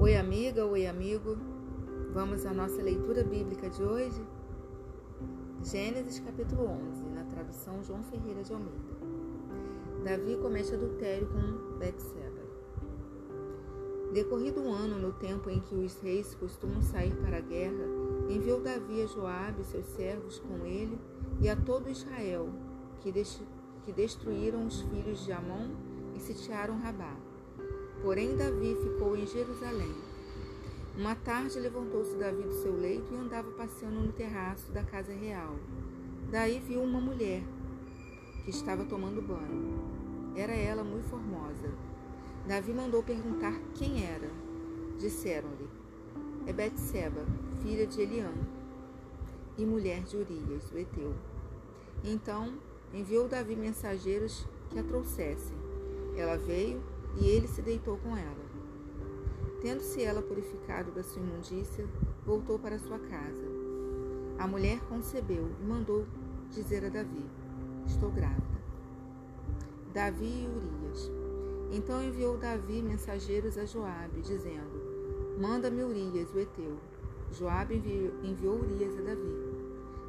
Oi, amiga, oi, amigo. Vamos à nossa leitura bíblica de hoje? Gênesis capítulo 11, na tradução João Ferreira de Almeida. Davi comete adultério com Betseba. Decorrido um ano no tempo em que os reis costumam sair para a guerra, enviou Davi a Joabe e seus servos com ele e a todo Israel, que, que destruíram os filhos de Amon e sitiaram Rabá. Porém, Davi ficou em Jerusalém. Uma tarde levantou-se Davi do seu leito e andava passeando no terraço da casa real. Daí viu uma mulher que estava tomando banho. Era ela muito formosa. Davi mandou perguntar quem era. Disseram-lhe: É Betseba, filha de Eliã, e mulher de Urias, o Eteu. Então enviou Davi mensageiros que a trouxessem. Ela veio e ele se deitou com ela. Tendo-se ela purificado da sua imundícia, voltou para sua casa. A mulher concebeu e mandou dizer a Davi: Estou grávida. Davi e Urias. Então enviou Davi mensageiros a Joabe, dizendo: Manda-me Urias, o Eteu. Joabe enviou Urias a Davi.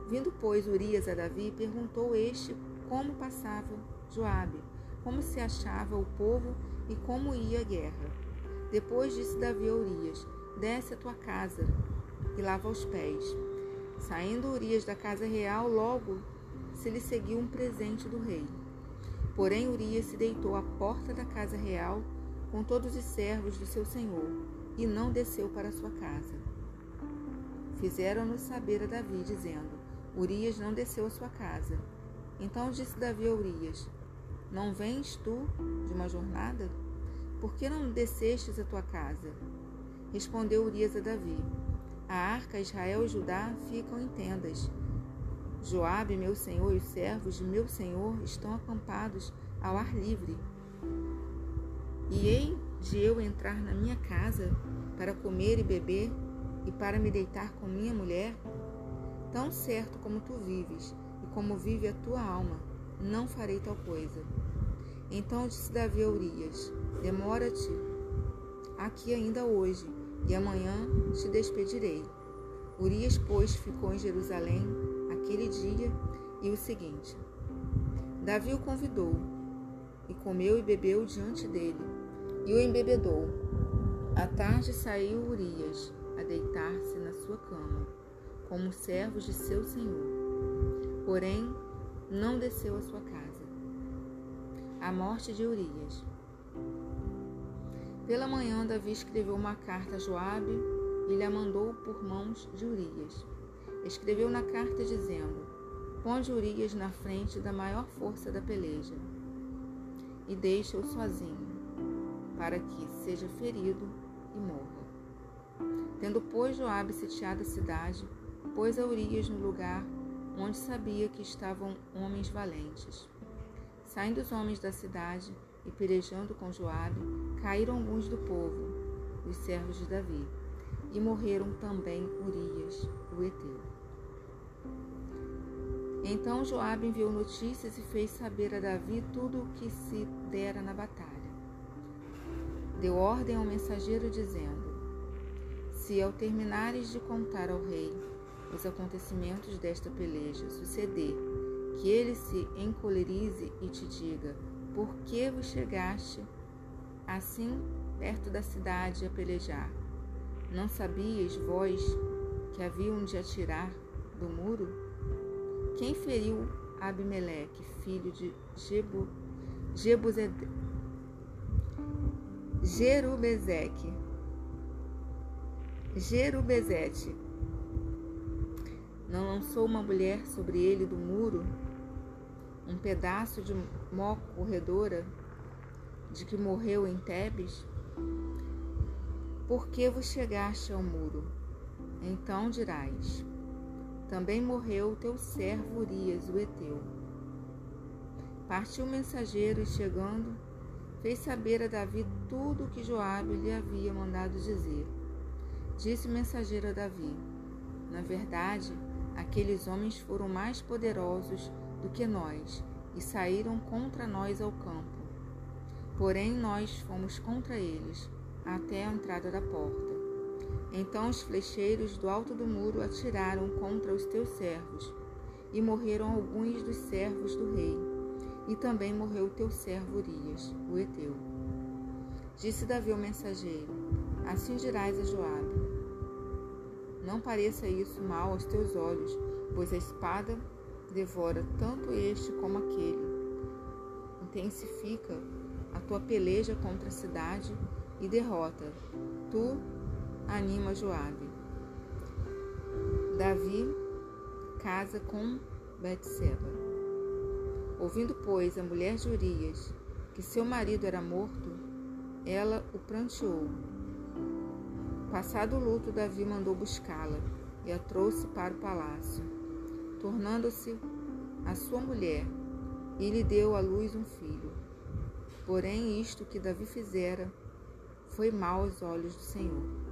Vindo, pois, Urias a Davi, perguntou este como passava Joabe, como se achava o povo e como ia a guerra. Depois disse Davi a Urias: Desce a tua casa e lava os pés. Saindo Urias da casa real, logo se lhe seguiu um presente do rei. Porém, Urias se deitou à porta da casa real com todos os servos do seu senhor e não desceu para sua casa. Fizeram-no saber a Davi, dizendo: Urias não desceu à sua casa. Então disse Davi a Urias: não vens tu de uma jornada? Por que não descestes a tua casa? Respondeu Urias a Davi: A arca, Israel e Judá ficam em tendas. Joabe, meu senhor, e os servos de meu senhor estão acampados ao ar livre. E hei de eu entrar na minha casa para comer e beber e para me deitar com minha mulher? Tão certo como tu vives e como vive a tua alma, não farei tal coisa. Então disse Davi a Urias: Demora-te aqui ainda hoje, e amanhã te despedirei. Urias, pois, ficou em Jerusalém aquele dia e o seguinte. Davi o convidou, e comeu e bebeu diante dele, e o embebedou. À tarde saiu Urias a deitar-se na sua cama, como servos de seu senhor. Porém, não desceu à sua casa. A morte de Urias. Pela manhã, Davi escreveu uma carta a Joabe e lhe a mandou por mãos de Urias. Escreveu na carta dizendo: Ponde Urias na frente da maior força da peleja e deixa-o sozinho, para que seja ferido e morra. Tendo, pois, Joabe sitiado a cidade, pôs a Urias no lugar onde sabia que estavam homens valentes. Saindo os homens da cidade e pelejando com Joabe, caíram alguns do povo, os servos de Davi, e morreram também Urias, o Eteu. Então Joabe enviou notícias e fez saber a Davi tudo o que se dera na batalha. Deu ordem ao mensageiro dizendo: Se ao terminares de contar ao rei os acontecimentos desta peleja suceder, que ele se encolerize e te diga: Por que vos chegaste assim perto da cidade a pelejar? Não sabias vós que haviam de atirar do muro? Quem feriu Abimeleque, filho de Jebu, Jebuzed, Jerubezeque, Jerubezete, não lançou uma mulher sobre ele do muro um pedaço de mó corredora de que morreu em Tebes? Por que vos chegaste ao muro? Então dirás: Também morreu teu servo Urias, o Eteu. Partiu o mensageiro e, chegando, fez saber a Davi tudo o que Joabe lhe havia mandado dizer. Disse o mensageiro a Davi: Na verdade, Aqueles homens foram mais poderosos do que nós e saíram contra nós ao campo. Porém, nós fomos contra eles. até a entrada da porta. Então os flecheiros do alto do muro atiraram contra os teus servos, e morreram alguns dos servos do rei, e também morreu o teu servo Urias, o Eteu. Disse Davi ao mensageiro: Assim dirás a Joabe: Não pareça isso mal aos teus olhos, pois a espada devora tanto este como aquele. Intensifica a tua peleja contra a cidade e derrota. Tu anima Joabe. Davi casa com Betseba. Ouvindo, pois, a mulher de Urias que seu marido era morto, ela o pranteou. Passado o luto, Davi mandou buscá-la e a trouxe para o palácio, tornando-se a sua mulher, e lhe deu à luz um filho. Porém, isto que Davi fizera foi mal aos olhos do Senhor.